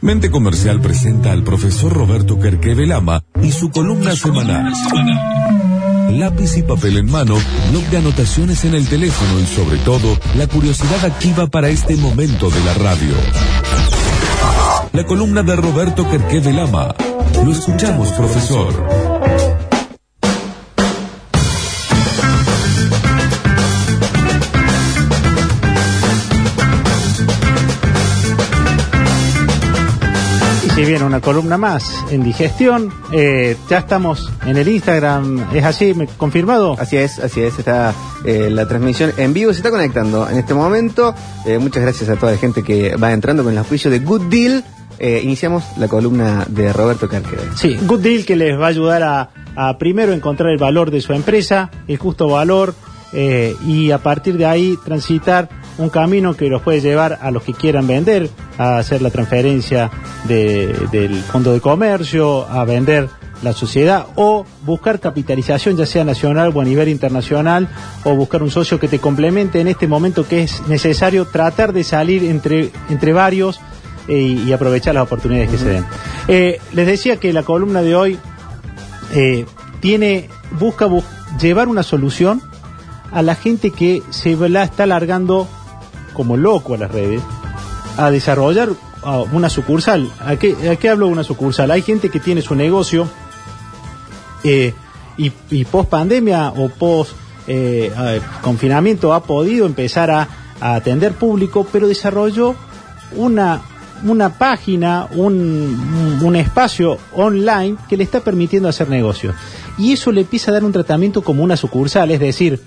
Mente Comercial presenta al profesor Roberto Lama y su columna semanal. Lápiz y papel en mano, blog de anotaciones en el teléfono y sobre todo, la curiosidad activa para este momento de la radio. La columna de Roberto Lama. Lo escuchamos, profesor. Si viene una columna más en digestión. Eh, ya estamos en el Instagram, ¿es así? ¿Confirmado? Así es, así es. Está eh, la transmisión en vivo, se está conectando en este momento. Eh, muchas gracias a toda la gente que va entrando con el apoyo de Good Deal. iniciamos la columna de Roberto Carquero. Sí, Good Deal que les va a ayudar a, a primero encontrar el valor de su empresa, el justo valor, y a partir de ahí transitar un camino que los puede llevar a los que quieran vender, a hacer la transferencia del fondo de comercio, a vender la sociedad o buscar capitalización ya sea nacional o a nivel internacional o buscar un socio que te complemente en este momento que es necesario tratar de salir entre, entre varios eh, y aprovechar las oportunidades que se den. Eh, les decía que la columna de hoy eh, tiene, busca llevar una solución a la gente que se la está alargando como loco a las redes a desarrollar una sucursal. ¿A qué, ¿A hablo de una sucursal? Hay gente que tiene su negocio eh, y, post pandemia o post eh, confinamiento ha podido empezar a, atender público, pero desarrolló una, una página, un, un, espacio online que le está permitiendo hacer negocios. Y eso le empieza a dar un tratamiento como una sucursal, es decir,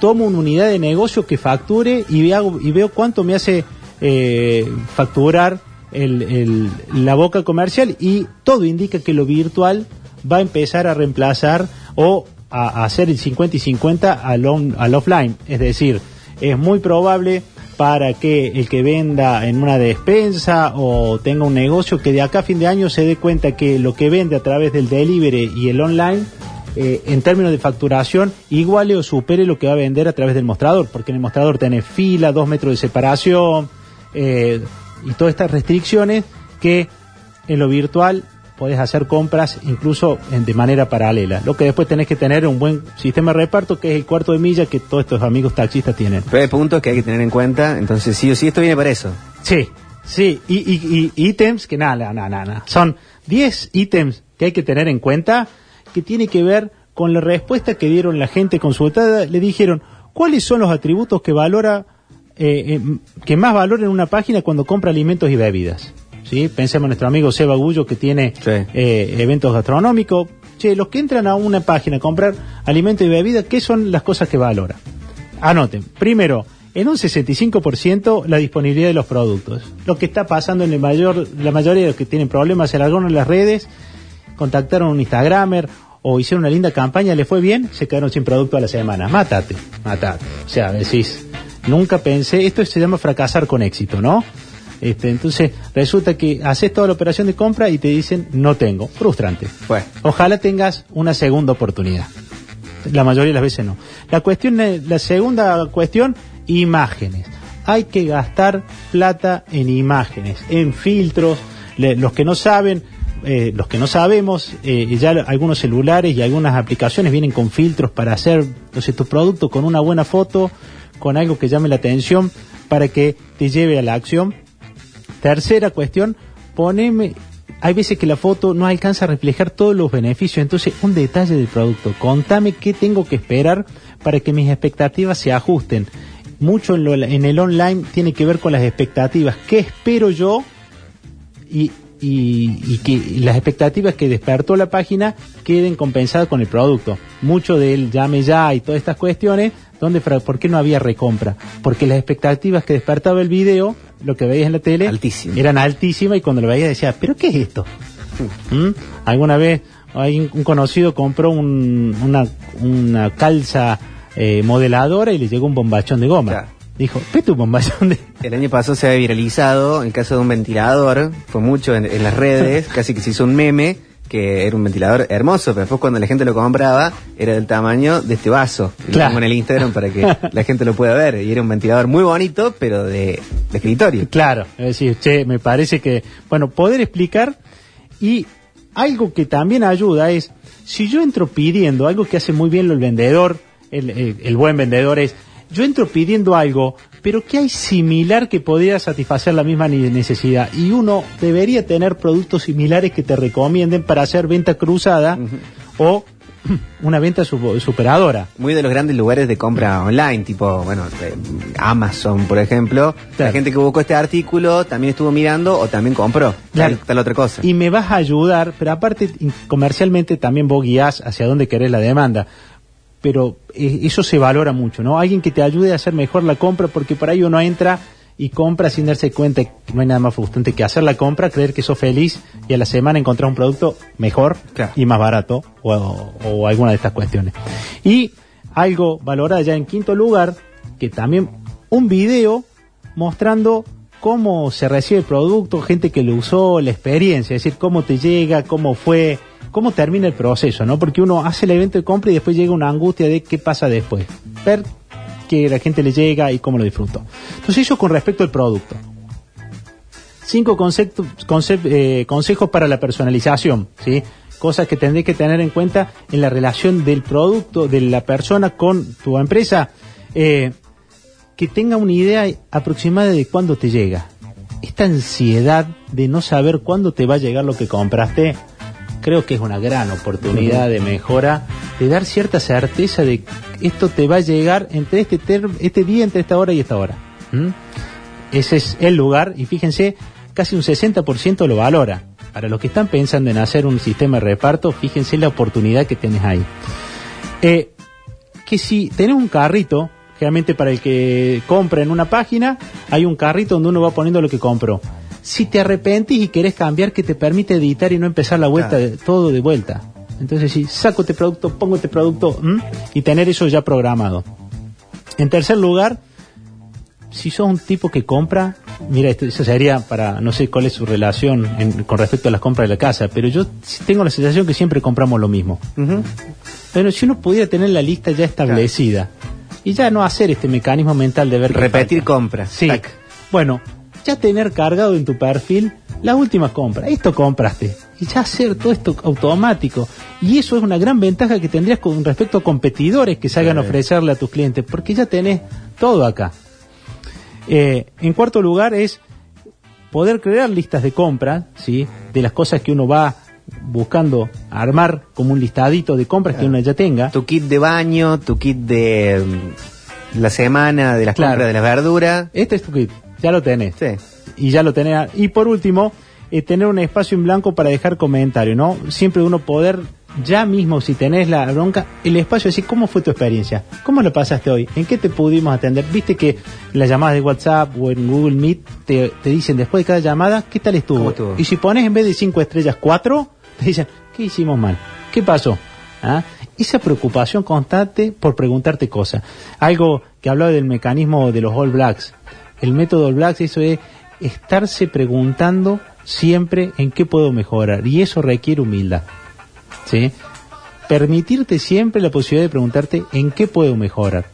tomo una unidad de negocio que facture y, y veo cuánto me hace eh, facturar el, la boca comercial y todo indica que lo virtual va a empezar a reemplazar o a, hacer el 50 y 50 al, al offline. Es decir, es muy probable para que el que venda en una despensa o tenga un negocio que de acá a fin de año se dé cuenta que lo que vende a través del delivery y el online eh, en términos de facturación iguale o supere lo que va a vender a través del mostrador, porque en el mostrador tiene fila, dos metros de separación eh, y todas estas restricciones que en lo virtual podés hacer compras incluso de manera paralela. Lo que después tenés que tener un buen sistema de reparto, que es el cuarto de milla que todos estos amigos taxistas tienen. Pero hay puntos que hay que tener en cuenta, entonces sí o sí esto viene para eso. Sí, sí, y, y, ítems que nada, nada, nada. Son 10 ítems que hay que tener en cuenta que tiene que ver con la respuesta que dieron la gente consultada. Le dijeron, ¿cuáles son los atributos que valora, eh, eh, que más valoran en una página cuando compra alimentos y bebidas? ¿Sí? Pensemos en nuestro amigo Seba Gullo que tiene eh, eventos gastronómicos. Che, los que entran a una página a comprar alimentos y bebidas, ¿qué son las cosas que valora? Anoten. Primero, en un 65% la disponibilidad de los productos. Lo que está pasando en el mayor, la mayoría de los que tienen problemas en algunas de las redes, contactaron a un Instagramer o hicieron una linda campaña, le fue bien, se quedaron sin producto a la semana. Mátate, mátate. O sea, decís, nunca pensé, esto se llama fracasar con éxito, ¿no? Este, entonces, resulta que haces toda la operación de compra y te dicen, no tengo. Frustrante. Pues. Ojalá tengas una segunda oportunidad. La mayoría de las veces no. La cuestión, la segunda cuestión, imágenes. Hay que gastar plata en imágenes, en filtros. los que no saben, eh, los que no sabemos, eh, ya algunos celulares y algunas aplicaciones vienen con filtros para hacer entonces, tu producto con una buena foto, con algo que llame la atención para que te lleve a la acción. Tercera cuestión, poneme, hay veces que la foto no alcanza a reflejar todos los beneficios, entonces un detalle del producto, contame qué tengo que esperar para que mis expectativas se ajusten. Mucho en, en el online tiene que ver con las expectativas, qué espero yo y y, que las expectativas que despertó la página queden compensadas con el producto. Mucho del llame ya y todas estas cuestiones, donde ¿por qué no había recompra? Porque las expectativas que despertaba el video, lo que veías en la tele, eran altísimas y cuando lo veías decías, ¿pero qué es esto? ¿Mm? Alguna vez hay un conocido compró una, una calza eh, modeladora y le llegó un bombachón de goma. Dijo, ¿qué tu bombachón de...? El año pasado se ha viralizado, en caso de un ventilador, fue mucho en, las redes, casi que se hizo un meme, que era un ventilador hermoso, pero después cuando la gente lo compraba era del tamaño de este vaso. Y Claro. Lo pongo en el Instagram para que la gente lo pueda ver. Y era un ventilador muy bonito, pero de, de escritorio. Claro, es decir, che, me parece que, bueno, poder explicar y algo que también ayuda es, si yo entro pidiendo, algo que hace muy bien el vendedor, el, el- el buen vendedor es, yo entro pidiendo algo, pero que hay similar que podría satisfacer la misma necesidad. Y uno debería tener productos similares que te recomienden para hacer venta cruzada o una venta su- superadora. Muy de los grandes lugares de compra online, tipo, bueno, eh, Amazon, por ejemplo. La gente que buscó este artículo también estuvo mirando o también compró. Claro. Tal, tal otra cosa. y me vas a ayudar, pero aparte comercialmente también vos guías hacia dónde querés la demanda. Pero eh, eso se valora mucho, ¿no? Alguien que te ayude a hacer mejor la compra, porque por ahí uno entra y compra sin darse cuenta que no hay nada más frustrante que hacer la compra, creer que sos feliz y a la semana encontrar un producto mejor Claro. y más barato o, o alguna de estas cuestiones. Y algo valorado ya en quinto lugar, que también un video mostrando cómo se recibe el producto, gente que lo usó, la experiencia, es decir, cómo te llega, cómo fue, cómo termina el proceso, ¿no? Porque uno hace el evento de compra y después llega una angustia de qué pasa después. Ver que la gente le llega y cómo lo disfrutó. Entonces eso con respecto al producto. Cinco eh, consejos para la personalización, ¿sí? Cosas que tendré que tener en cuenta en la relación del producto, de la persona con tu empresa. Eh, que tenga una idea aproximada de cuándo te llega. Esta ansiedad de no saber cuándo te va a llegar lo que compraste, creo que es una gran oportunidad de mejora, de dar cierta certeza de que esto te va a llegar entre este, este día, entre esta hora y esta hora. Ese es el lugar y fíjense, casi un 60% lo valora. Para los que están pensando en hacer un sistema de reparto, fíjense la oportunidad que tienes ahí. Eh, que si tenés un carrito, generalmente para el que compra en una página, hay un carrito donde uno va poniendo lo que compró. Si te arrepentís y querés cambiar, que te permite editar y no empezar la vuelta, Claro. de- todo de vuelta. Entonces, si saco este producto, pongo este producto ¿m? y tener eso ya programado. En tercer lugar, si sos un tipo que compra, mira, esto, eso sería para, no sé cuál es su relación en- con respecto a las compras de la casa, pero yo sí tengo la sensación que siempre compramos lo mismo. Ujú. Pero si uno pudiera tener la lista ya establecida y ya no hacer este mecanismo mental de ver Repetir compras. Sí. Tac. Bueno, ya tener cargado en tu perfil las últimas compras. Esto compraste. Y ya hacer todo esto automático. Y eso es una gran ventaja que tendrías con respecto a competidores que salgan a ofrecerle a tus clientes, porque ya tenés todo acá. Eh, en cuarto lugar es poder crear listas de compra, ¿sí? De las cosas que uno va buscando armar como un listadito de compras que uno ya tenga. Tu kit de baño, tu kit de mm, la semana, de las Claro. compras de las verduras. Este es tu kit, ya lo tenés. Sí. Y ya lo tenés. Y por último, eh, tener un espacio en blanco para dejar comentarios, ¿no? Siempre uno poder, ya mismo, si tenés la bronca, el espacio, decir, ¿cómo fue tu experiencia? ¿Cómo lo pasaste hoy? ¿En qué te pudimos atender? Viste que las llamadas de WhatsApp o en Google Meet te, te dicen después de cada llamada, ¿qué tal estuvo? ¿Cómo estuvo? Y si pones en vez de cinco estrellas, cuatro, te dicen, ¿qué hicimos mal? ¿Qué pasó? ¿Ah? Esa preocupación constante por preguntarte cosas. Algo que hablaba del mecanismo de los All Blacks. El método Blacks, eso es estarse preguntando siempre en qué puedo mejorar. Y eso requiere humildad. ¿Sí? Permitirte siempre la posibilidad de preguntarte en qué puedo mejorar.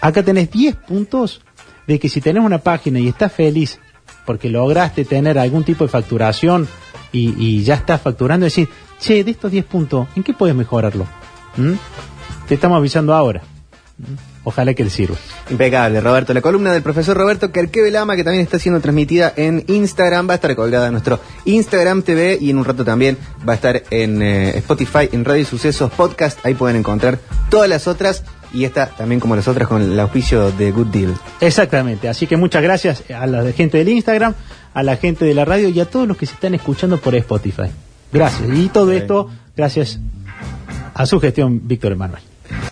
Acá tenés 10 puntos de que si tenés una página y estás feliz porque lograste tener algún tipo de facturación y, ya estás facturando, decir, che, de estos 10 puntos, ¿en qué puedes mejorarlo? ¿Mm? Te estamos avisando ahora. ¿Mm? Ojalá que le sirva. Impecable, Roberto. La columna del profesor Roberto Kerkevelama, que también está siendo transmitida en Instagram, va a estar colgada en nuestro Instagram TV y en un rato también va a estar en eh, Spotify, en Radio Sucesos Podcast. Ahí pueden encontrar todas las otras y esta también como las otras con el auspicio de Good Deal. Exactamente, así que muchas gracias a la gente del Instagram, a la gente de la radio y a todos los que se están escuchando por Spotify. Gracias. Y todo esto gracias a su gestión, Víctor Emanuel.